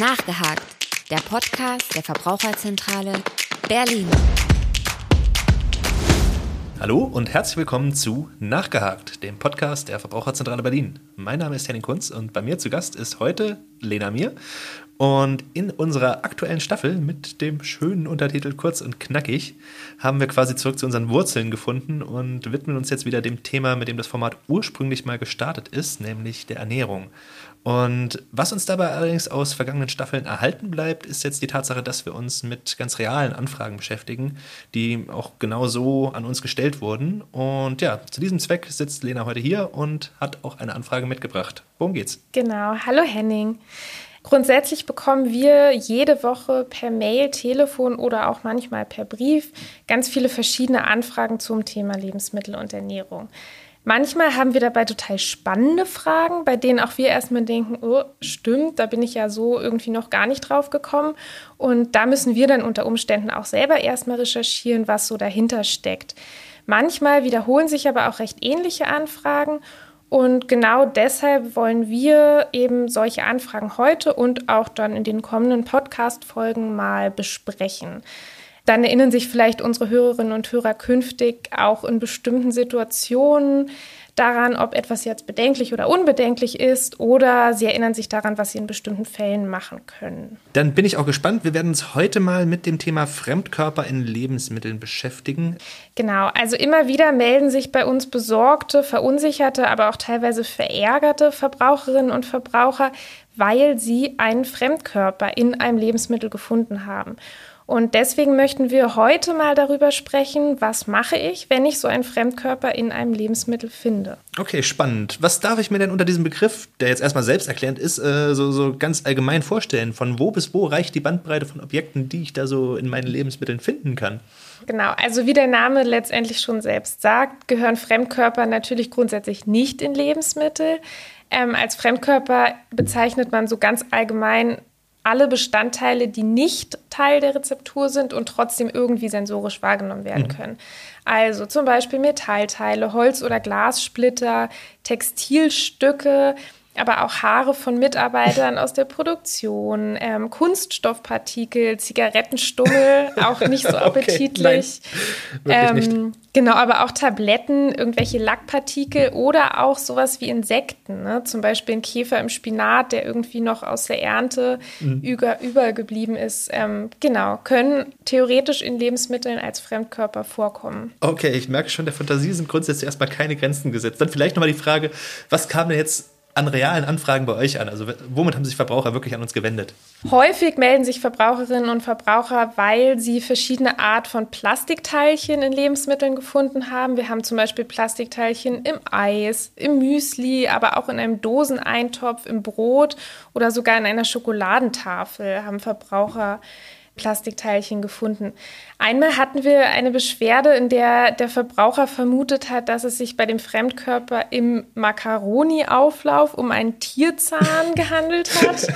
Nachgehakt, der Podcast der Verbraucherzentrale Berlin. Hallo und herzlich willkommen zu Nachgehakt, dem Podcast der Verbraucherzentrale Berlin. Mein Name ist Henning Kunz und bei mir zu Gast ist heute Lena Mir. Und in unserer aktuellen Staffel mit dem schönen Untertitel Kurz und Knackig haben wir quasi zurück zu unseren Wurzeln gefunden und widmen uns jetzt wieder dem Thema, mit dem das Format ursprünglich mal gestartet ist, nämlich der Ernährung. Und was uns dabei allerdings aus vergangenen Staffeln erhalten bleibt, ist jetzt die Tatsache, dass wir uns mit ganz realen Anfragen beschäftigen, die auch genau so an uns gestellt wurden. Und ja, zu diesem Zweck sitzt Lena heute hier und hat auch eine Anfrage mitgebracht. Worum geht's? Genau. Hallo Henning. Grundsätzlich bekommen wir jede Woche per Mail, Telefon oder auch manchmal per Brief ganz viele verschiedene Anfragen zum Thema Lebensmittel und Ernährung. Manchmal haben wir dabei total spannende Fragen, bei denen auch wir erstmal denken, oh, stimmt, da bin ich ja so irgendwie noch gar nicht drauf gekommen. Und da müssen wir dann unter Umständen auch selber erstmal recherchieren, was so dahinter steckt. Manchmal wiederholen sich aber auch recht ähnliche Anfragen. Und genau deshalb wollen wir eben solche Anfragen heute und auch dann in den kommenden Podcast-Folgen mal besprechen dann erinnern sich vielleicht unsere Hörerinnen und Hörer künftig auch in bestimmten Situationen daran, ob etwas jetzt bedenklich oder unbedenklich ist, oder sie erinnern sich daran, was sie in bestimmten Fällen machen können. Dann bin ich auch gespannt. Wir werden uns heute mal mit dem Thema Fremdkörper in Lebensmitteln beschäftigen. Genau, also immer wieder melden sich bei uns besorgte, verunsicherte, aber auch teilweise verärgerte Verbraucherinnen und Verbraucher, weil sie einen Fremdkörper in einem Lebensmittel gefunden haben. Und deswegen möchten wir heute mal darüber sprechen, was mache ich, wenn ich so einen Fremdkörper in einem Lebensmittel finde. Okay, spannend. Was darf ich mir denn unter diesem Begriff, der jetzt erstmal selbsterklärend ist, äh, so, so ganz allgemein vorstellen? Von wo bis wo reicht die Bandbreite von Objekten, die ich da so in meinen Lebensmitteln finden kann? Genau, also wie der Name letztendlich schon selbst sagt, gehören Fremdkörper natürlich grundsätzlich nicht in Lebensmittel. Ähm, als Fremdkörper bezeichnet man so ganz allgemein alle Bestandteile, die nicht Teil der Rezeptur sind und trotzdem irgendwie sensorisch wahrgenommen werden mhm. können. Also zum Beispiel Metallteile, Holz- oder Glassplitter, Textilstücke, aber auch Haare von Mitarbeitern aus der Produktion, ähm, Kunststoffpartikel, Zigarettenstummel, auch nicht so appetitlich. okay, ähm, nicht. Genau, aber auch Tabletten, irgendwelche Lackpartikel oder auch sowas wie Insekten, ne? zum Beispiel ein Käfer im Spinat, der irgendwie noch aus der Ernte mhm. über, übergeblieben ist. Ähm, genau, können theoretisch in Lebensmitteln als Fremdkörper vorkommen. Okay, ich merke schon, der Fantasie sind grundsätzlich erstmal keine Grenzen gesetzt. Dann vielleicht nochmal die Frage, was kam denn jetzt an realen Anfragen bei euch an? Also womit haben sich Verbraucher wirklich an uns gewendet? Häufig melden sich Verbraucherinnen und Verbraucher, weil sie verschiedene Art von Plastikteilchen in Lebensmitteln gefunden haben. Wir haben zum Beispiel Plastikteilchen im Eis, im Müsli, aber auch in einem Doseneintopf, im Brot oder sogar in einer Schokoladentafel haben Verbraucher Plastikteilchen gefunden. Einmal hatten wir eine Beschwerde, in der der Verbraucher vermutet hat, dass es sich bei dem Fremdkörper im Macaroni-Auflauf um einen Tierzahn gehandelt hat.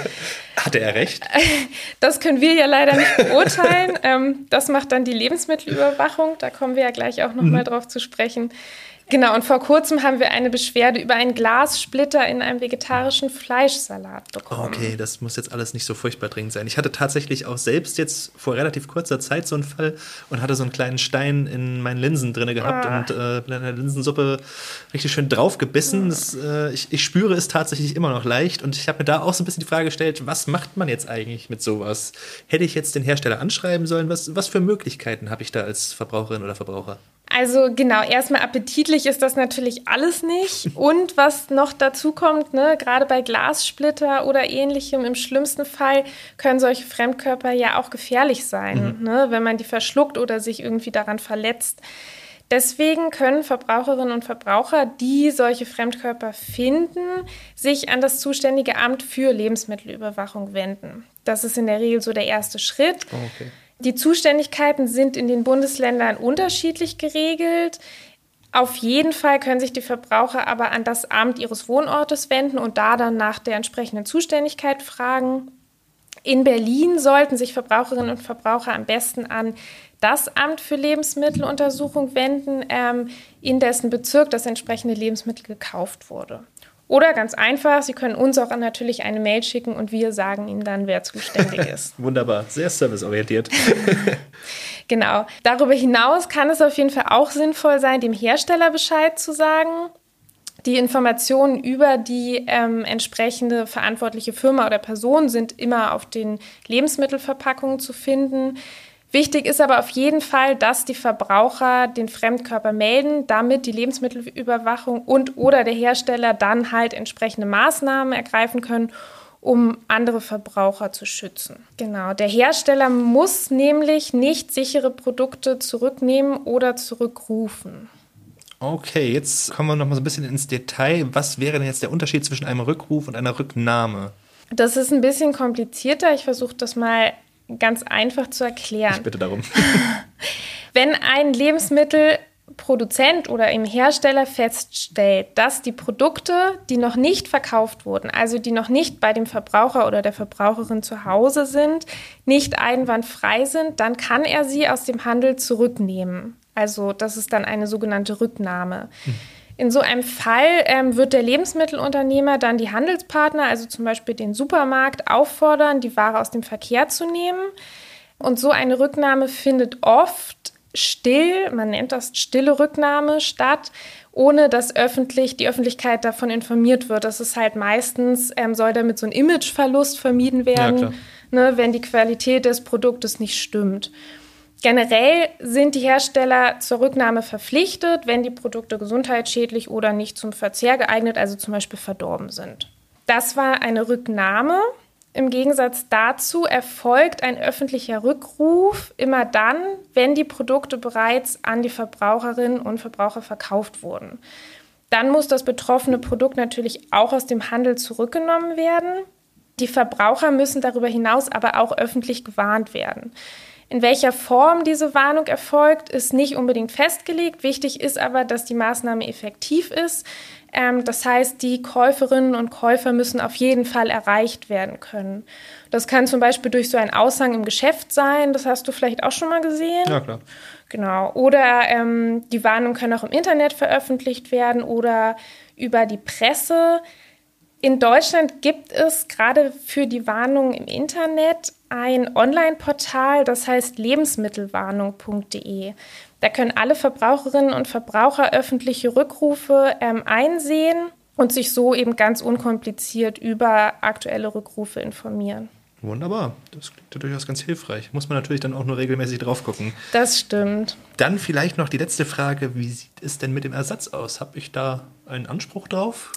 Hatte er recht? Das können wir ja leider nicht beurteilen. Ähm, das macht dann die Lebensmittelüberwachung. Da kommen wir ja gleich auch noch mhm. mal drauf zu sprechen. Genau, und vor kurzem haben wir eine Beschwerde über einen Glassplitter in einem vegetarischen Fleischsalat bekommen. Okay, das muss jetzt alles nicht so furchtbar dringend sein. Ich hatte tatsächlich auch selbst jetzt vor relativ kurzer Zeit so einen Fall und hatte so einen kleinen Stein in meinen Linsen drin gehabt ah. und äh, in der Linsensuppe richtig schön draufgebissen. Das, äh, ich, ich spüre es tatsächlich immer noch leicht und ich habe mir da auch so ein bisschen die Frage gestellt, was macht man jetzt eigentlich mit sowas? Hätte ich jetzt den Hersteller anschreiben sollen? Was, was für Möglichkeiten habe ich da als Verbraucherin oder Verbraucher? Also genau, erstmal appetitlich ist das natürlich alles nicht. Und was noch dazu kommt, ne, gerade bei Glassplitter oder ähnlichem, im schlimmsten Fall können solche Fremdkörper ja auch gefährlich sein, mhm. ne, wenn man die verschluckt oder sich irgendwie daran verletzt. Deswegen können Verbraucherinnen und Verbraucher, die solche Fremdkörper finden, sich an das zuständige Amt für Lebensmittelüberwachung wenden. Das ist in der Regel so der erste Schritt. Okay. Die Zuständigkeiten sind in den Bundesländern unterschiedlich geregelt. Auf jeden Fall können sich die Verbraucher aber an das Amt ihres Wohnortes wenden und da dann nach der entsprechenden Zuständigkeit fragen. In Berlin sollten sich Verbraucherinnen und Verbraucher am besten an das Amt für Lebensmitteluntersuchung wenden, ähm, in dessen Bezirk das entsprechende Lebensmittel gekauft wurde. Oder ganz einfach, Sie können uns auch natürlich eine Mail schicken und wir sagen Ihnen dann, wer zuständig ist. Wunderbar, sehr serviceorientiert. genau. Darüber hinaus kann es auf jeden Fall auch sinnvoll sein, dem Hersteller Bescheid zu sagen. Die Informationen über die ähm, entsprechende verantwortliche Firma oder Person sind immer auf den Lebensmittelverpackungen zu finden. Wichtig ist aber auf jeden Fall, dass die Verbraucher den Fremdkörper melden, damit die Lebensmittelüberwachung und oder der Hersteller dann halt entsprechende Maßnahmen ergreifen können, um andere Verbraucher zu schützen. Genau, der Hersteller muss nämlich nicht sichere Produkte zurücknehmen oder zurückrufen. Okay, jetzt kommen wir noch mal so ein bisschen ins Detail. Was wäre denn jetzt der Unterschied zwischen einem Rückruf und einer Rücknahme? Das ist ein bisschen komplizierter. Ich versuche das mal ganz einfach zu erklären. Ich bitte darum. Wenn ein Lebensmittelproduzent oder im Hersteller feststellt, dass die Produkte, die noch nicht verkauft wurden, also die noch nicht bei dem Verbraucher oder der Verbraucherin zu Hause sind, nicht einwandfrei sind, dann kann er sie aus dem Handel zurücknehmen. Also das ist dann eine sogenannte Rücknahme. Hm. In so einem Fall ähm, wird der Lebensmittelunternehmer dann die Handelspartner, also zum Beispiel den Supermarkt, auffordern, die Ware aus dem Verkehr zu nehmen. Und so eine Rücknahme findet oft still, man nennt das stille Rücknahme, statt, ohne dass öffentlich die Öffentlichkeit davon informiert wird. Das ist halt meistens, ähm, soll damit so ein Imageverlust vermieden werden, ja, ne, wenn die Qualität des Produktes nicht stimmt. Generell sind die Hersteller zur Rücknahme verpflichtet, wenn die Produkte gesundheitsschädlich oder nicht zum Verzehr geeignet, also zum Beispiel verdorben sind. Das war eine Rücknahme. Im Gegensatz dazu erfolgt ein öffentlicher Rückruf immer dann, wenn die Produkte bereits an die Verbraucherinnen und Verbraucher verkauft wurden. Dann muss das betroffene Produkt natürlich auch aus dem Handel zurückgenommen werden. Die Verbraucher müssen darüber hinaus aber auch öffentlich gewarnt werden. In welcher Form diese Warnung erfolgt, ist nicht unbedingt festgelegt. Wichtig ist aber, dass die Maßnahme effektiv ist. Ähm, das heißt, die Käuferinnen und Käufer müssen auf jeden Fall erreicht werden können. Das kann zum Beispiel durch so einen Aushang im Geschäft sein. Das hast du vielleicht auch schon mal gesehen. Ja, klar. Genau. Oder ähm, die Warnungen können auch im Internet veröffentlicht werden oder über die Presse. In Deutschland gibt es gerade für die Warnungen im Internet ein Online-Portal, das heißt lebensmittelwarnung.de. Da können alle Verbraucherinnen und Verbraucher öffentliche Rückrufe ähm, einsehen und sich so eben ganz unkompliziert über aktuelle Rückrufe informieren. Wunderbar, das klingt durchaus ganz hilfreich. Muss man natürlich dann auch nur regelmäßig drauf gucken. Das stimmt. Dann vielleicht noch die letzte Frage: Wie sieht es denn mit dem Ersatz aus? Habe ich da einen Anspruch drauf?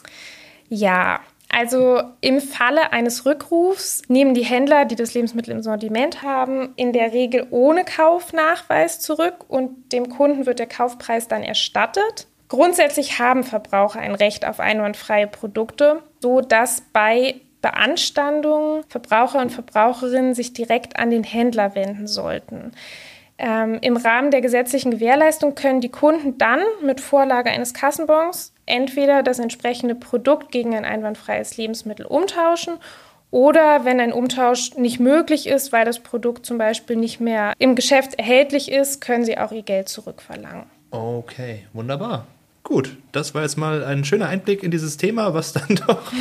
Ja, also im Falle eines Rückrufs nehmen die Händler, die das Lebensmittel im Sortiment haben, in der Regel ohne Kaufnachweis zurück und dem Kunden wird der Kaufpreis dann erstattet. Grundsätzlich haben Verbraucher ein Recht auf einwandfreie Produkte, so dass bei Beanstandungen Verbraucher und Verbraucherinnen sich direkt an den Händler wenden sollten. Ähm, Im Rahmen der gesetzlichen Gewährleistung können die Kunden dann mit Vorlage eines Kassenbons entweder das entsprechende Produkt gegen ein einwandfreies Lebensmittel umtauschen oder wenn ein Umtausch nicht möglich ist, weil das Produkt zum Beispiel nicht mehr im Geschäft erhältlich ist, können Sie auch Ihr Geld zurückverlangen. Okay, wunderbar. Gut, das war jetzt mal ein schöner Einblick in dieses Thema, was dann doch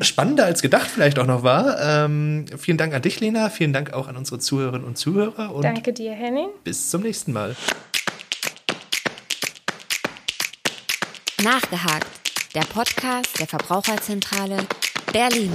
spannender als gedacht vielleicht auch noch war. Ähm, vielen Dank an dich, Lena. Vielen Dank auch an unsere Zuhörerinnen und Zuhörer. Und Danke dir, Henning. Bis zum nächsten Mal. Nachgehakt. Der Podcast der Verbraucherzentrale Berlin.